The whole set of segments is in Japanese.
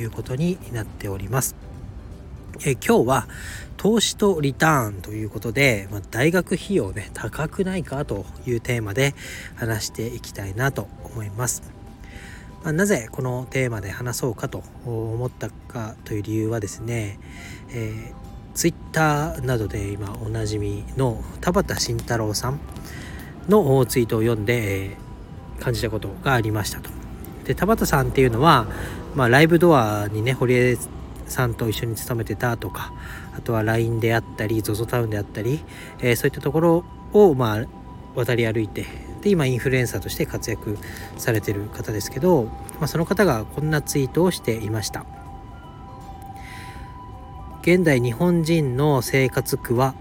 いうことになっておりますえ今日は投資とリターンということで、まあ、大学費用ね高くないかというテーマで話していきたいなと思いますまあ、なぜこのテーマで話そうかと思ったかという理由はですね、えー、ツイッターなどで今おなじみの田畑慎太郎さんのツイートを読んで、え、感じたことがありましたと。で田畑さんっていうのは、まあ、ライブドアにね堀江さんと一緒に勤めてたとかあとは LINE であったり ZOZO タウンであったり、えー、そういったところをまあ渡り歩いてで今インフルエンサーとして活躍されてる方ですけど、まあ、その方がこんなツイートをしていました。現代日本人の生活苦は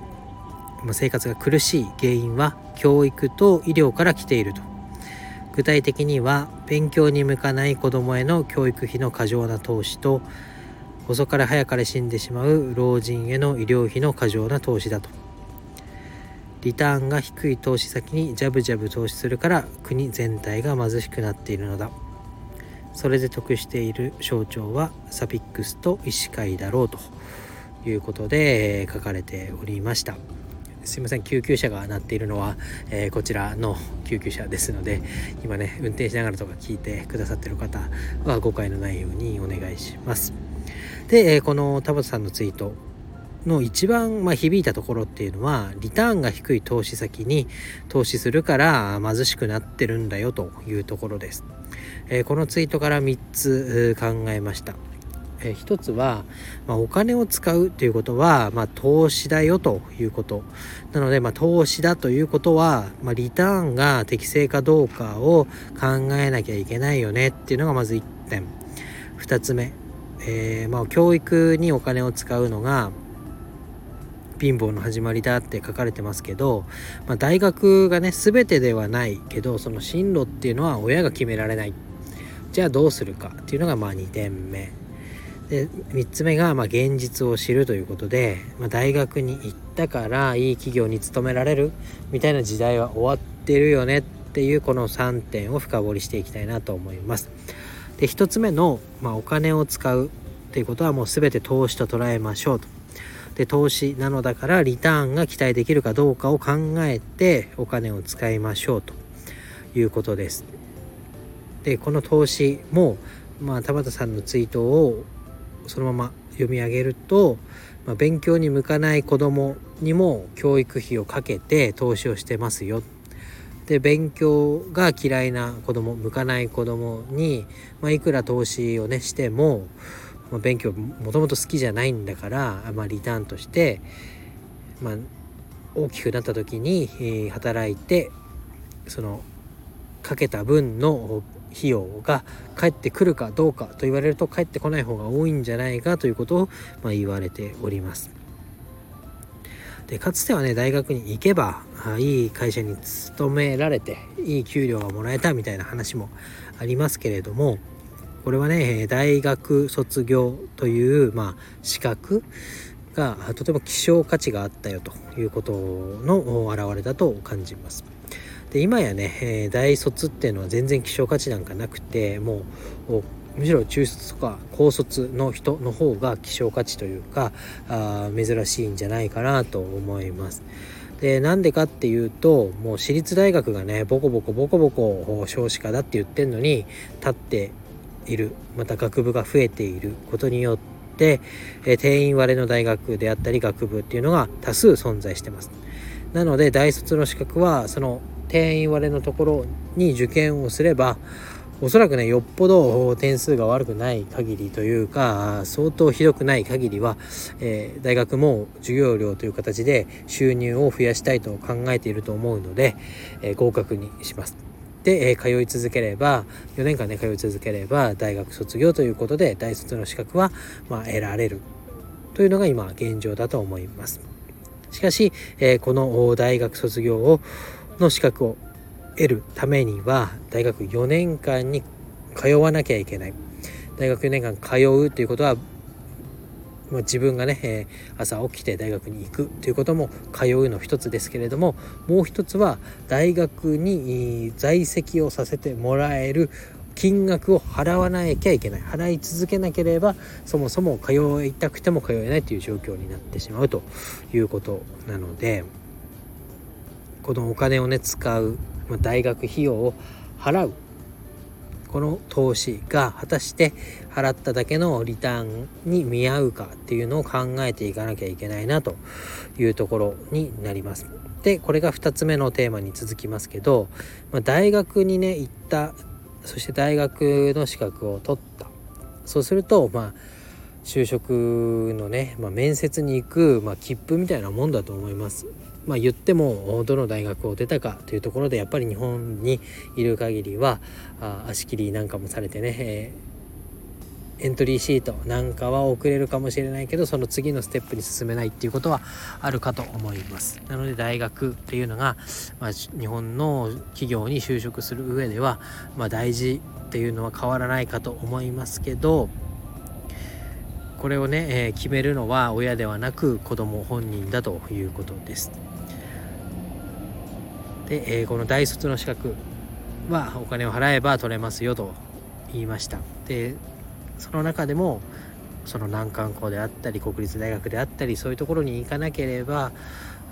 生活が苦しい原因は教育と医療から来ていると。具体的には勉強に向かない子どもへの教育費の過剰な投資と遅かれ早かれ死んでしまう老人への医療費の過剰な投資だと。リターンが低い投資先にジャブジャブ投資するから国全体が貧しくなっているのだ。それで得している省庁はサピックスと医師会だろうということで書かれておりました。すいません救急車が鳴っているのは、えー、こちらの救急車ですので今ね運転しながらとか聞いてくださってる方は誤解のないようにお願いします。で、えー、この田畑さんのツイートの一番ま響いたところっていうのはリターンが低い投資先に投資するから貧しくなってるんだよというところです、えー、このツイートから3つ考えました、えー、1つは、まあ、お金を使うということは、まあ、投資だよということ。なので、まあ、投資だということは、まリターンが適正かどうかを考えなきゃいけないよねっていうのがまず1点。2つ目。えー、まあ、教育にお金を使うのが貧乏の始まりだって書かれてますけど、まあ、大学がね全てではないけどその進路っていうのは親が決められない。じゃあどうするかっていうのがまあ2点目。で3つ目がまあ現実を知るということで、まあ、大学に行ったからいい企業に勤められるみたいな時代は終わってるよねっていうこの3点を深掘りしていきたいなと思います。で1つ目の、まあ、お金を使うっていうことはもう全て投資と捉えましょうと。で投資なのだからリターンが期待できるかどうかを考えてお金を使いましょうということです。でこの投資も、まあ、田畑さんのツイートをそのまま読み上げると、まあ、勉強に向かない子どもにも教育費をかけて投資をしてますよ。で勉強が嫌いな子ども向かない子どもに、まあ、いくら投資をねしてもまあ、勉強もともと好きじゃないんだから、まあ、リターンとして、まあ、大きくなった時に、働いてそのかけた分の費用が返ってくるかどうかと言われると返ってこない方が多いんじゃないかということを、まあ、言われております。でかつてはね大学に行けばいい会社に勤められていい給料がもらえたみたいな話もありますけれどもこれはね大学卒業という、まあ、資格がとても希少価値があったよということの表れだと感じます。で今やねえ大卒っていうのは全然希少価値なんかなくてもうむしろ中卒とか高卒の人の方が希少価値というかあ珍しいんじゃないかなと思います。でなんでかっていうともう私立大学がねボコボコボコボコ少子化だって言ってんのに立っているまた学部が増えていることによって、え定員割れの大学であったり学部っていうのが多数存在してます。なので大卒の資格はその定員割れのところに受験をすればおそらくねよっぽど点数が悪くない限りというか相当ひどくない限りは、えー、大学も授業料という形で収入を増やしたいと考えていると思うので、えー、合格にします。で、えー、通い続ければ4年間ね通い続ければ大学卒業ということで大卒の資格は、まあ、得られるというのが今現状だと思います。しかし、え、この大学卒業をの資格を得るためには大学4年間に通わなきゃいけない。大学4年間通うということはま、自分がね、え、朝起きて大学に行くということも通うの一つですけれどももう一つは大学に在籍をさせてもらえる金額を払わなきゃいけない。払い続けなければそもそも通いたくても通えないという状況になってしまうということなのでこのお金をね使う、まあ、大学費用を払うこの投資が果たして払っただけのリターンに見合うかっていうのを考えていかなきゃいけないなというところになります。でこれが2つ目のテーマに続きますけど、まあ、大学にね行ったそして大学の資格を取ったそうするとまあ就職のね、まあ、面接に行く、まあ、切符みたいなもんだと思います。まあ、言ってもどの大学を出たかというところでやっぱり日本にいる限りはあ足切りなんかもされてね、えー、エントリーシートなんかは遅れるかもしれないけどその次のステップに進めないっていうことはあるかと思いますなので大学っていうのが、まあ、日本の企業に就職する上では、まあ、大事っていうのは変わらないかと思いますけどこれをね、えー、決めるのは親ではなく子供本人だということです。で、えー、この大卒の資格はお金を払えば取れますよと言いました。でその中でもその難関校であったり国立大学であったりそういうところに行かなければ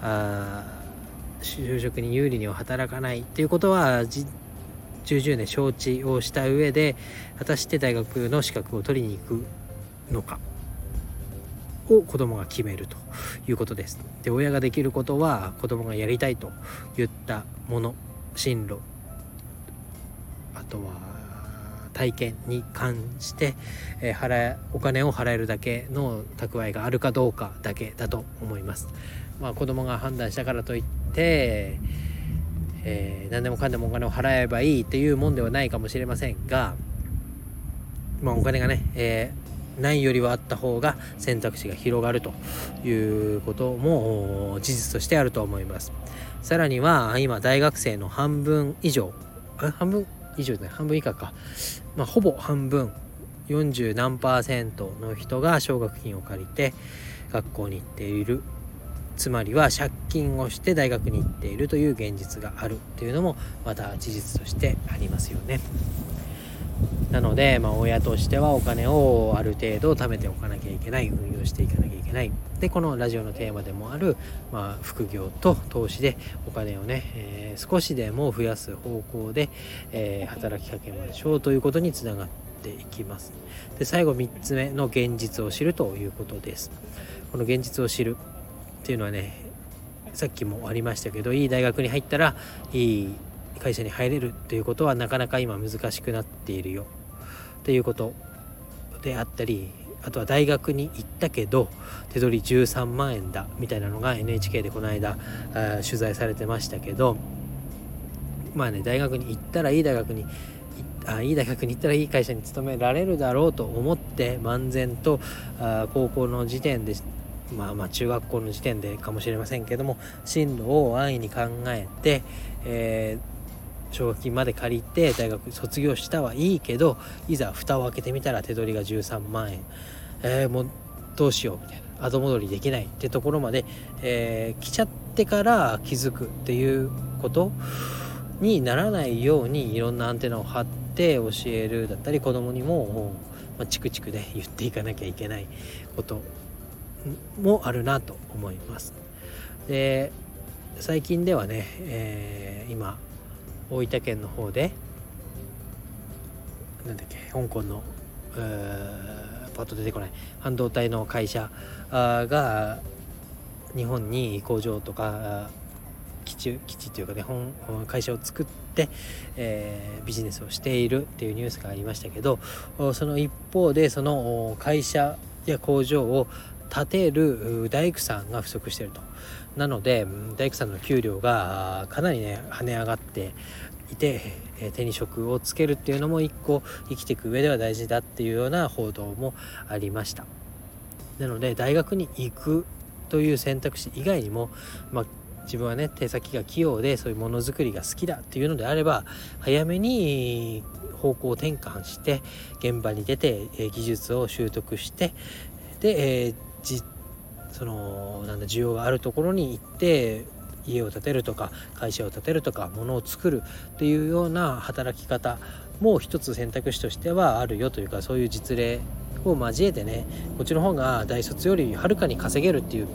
あ就職に有利には働かない。っていうことは重々ね承知をした上で果たして大学の資格を取りに行くのか。を子供が決めるということです。で親ができることは子供がやりたいと言ったもの進路あとは体験に関して、えー、払お金を払えるだけの蓄えがあるかどうかだけだと思います。まあ、子供が判断したからといって、えー、何でもかんでもお金を払えばいいというもんではないかもしれませんが、まあ、お金がね、えーないよりはあった方が選択肢が広がるということも事実としてあると思います。さらには今大学生の半分以上。半分以上ね半分以下か、まあ、ほぼ半分。40何パーセントの人が奨学金を借りて学校に行っている。つまりは借金をして大学に行っているという現実があるというのもまた事実としてありますよね。なので、まあ、親としてはお金をある程度貯めておかなきゃいけない運用していかなきゃいけない。でこのラジオのテーマでもある、まあ、副業と投資でお金をね、えー、少しでも増やす方向で、えー、働きかけましょうということにつながっていきます。で最後3つ目の現実を知るということです。この現実を知るっていうのはねさっきもありましたけどいい大学に入ったらいい会社に入れるっていうことはなかなか今難しくなっているよ。っていうことであったりあとは大学に行ったけど手取り13万円だみたいなのが NHK でこの間取材されてましたけどまあね大学に行ったらいい大学にあいい大学に行ったらいい会社に勤められるだろうと思って漫然とあ高校の時点でまあまあ中学校の時点でかもしれませんけども進路を安易に考えて、えー奨学金まで借りて大学卒業したはいいけどいざ蓋を開けてみたら手取りが13万円えー、もうどうしようみたいな後戻りできないってところまで、えー、来ちゃってから気づくっていうことにならないようにいろんなアンテナを張って教えるだったり子供にも、まあ、チクチクで言っていかなきゃいけないこともあるなと思います。で最近ではね、えー、今大分県の方でなんだっけ香港のパッと出てこない半導体の会社が日本に工場とか基地基地というかね本会社を作って、えー、ビジネスをしているっていうニュースがありましたけどその一方でその会社や工場を建てる大工さんが不足していると。なので大工さんの給料がかなりね跳ね上がっていて、手に職をつけるっていうのも一個生きていく上では大事だっていうような報道もありました。なので大学に行くという選択肢以外にも、まあ、自分はね手先が器用でそういうものづくりが好きだっていうのであれば早めに方向転換して現場に出て、え技術を習得してで、えー、じそのなんだ需要があるところに行って家を建てるとか会社を建てるとか物を作るっていうような働き方も一つ選択肢としてはあるよというかそういう実例を交えてねこっちの方が大卒よりはるかに稼げるっていう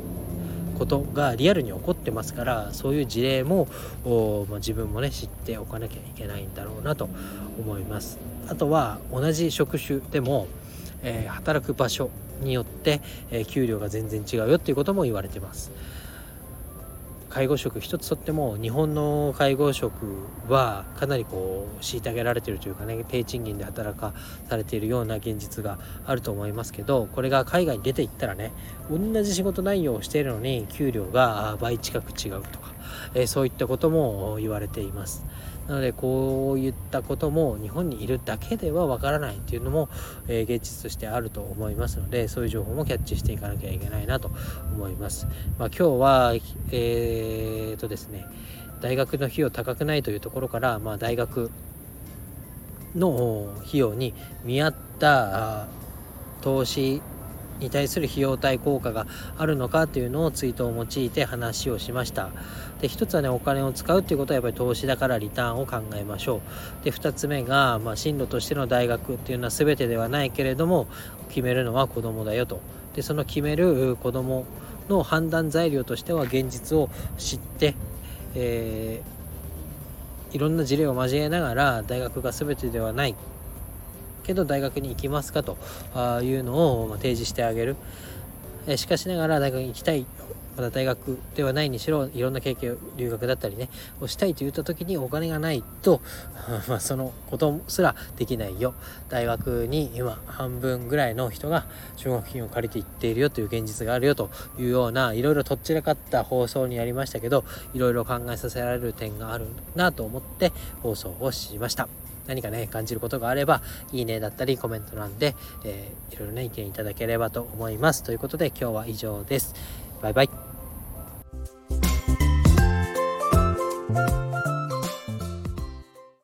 ことがリアルに起こってますからそういう事例も、まあ、自分もね知っておかなきゃいけないんだろうなと思います。あとは同じ職種でも、えー、働く場所によって、え、給料が全然違うよっていうことも言われてます介護職一つとっても日本の介護職はかなりこう虐げられてるというかね低賃金で働かされているような現実があると思いますけどこれが海外に出ていったらね同じ仕事内容をしているのに給料が倍近く違うとか、え、そういったことも言われています。なのでこういったことも日本にいるだけではわからないっていうのも、えー、現実としてあると思いますのでそういう情報もキャッチしていかなきゃいけないなと思います。まあ、今日はえー、とですね大学の費用高くないというところから、まあ、大学の費用に見合った投資に対する費用対効果があるのかというのをツイートを用いて話をしました。で一つはねお金を使うっていうことはやっぱり投資だからリターンを考えましょう。で2つ目が、まあ、進路としての大学っていうのは全てではないけれども決めるのは子供だよと。でその決める子供の判断材料としては現実を知って、えー、いろんな事例を交えながら大学が全てではない。けど大学に行きますかというのを提示してあげる。しかしながら大学に行きたいまだ大学ではないにしろいろんな経験留学だったりねをしたいと言った時にお金がないと、そのことすらできないよ大学に今半分ぐらいの人が奨学金を借りていっているよという現実があるよというようないろいろとっちらかった放送になりましたけどいろいろ考えさせられる点があるなと思って放送をしました。何かね感じることがあればいいねだったりコメント欄で、えー、いろいろね意見いただければと思います。ということで今日は以上です。バイバイ。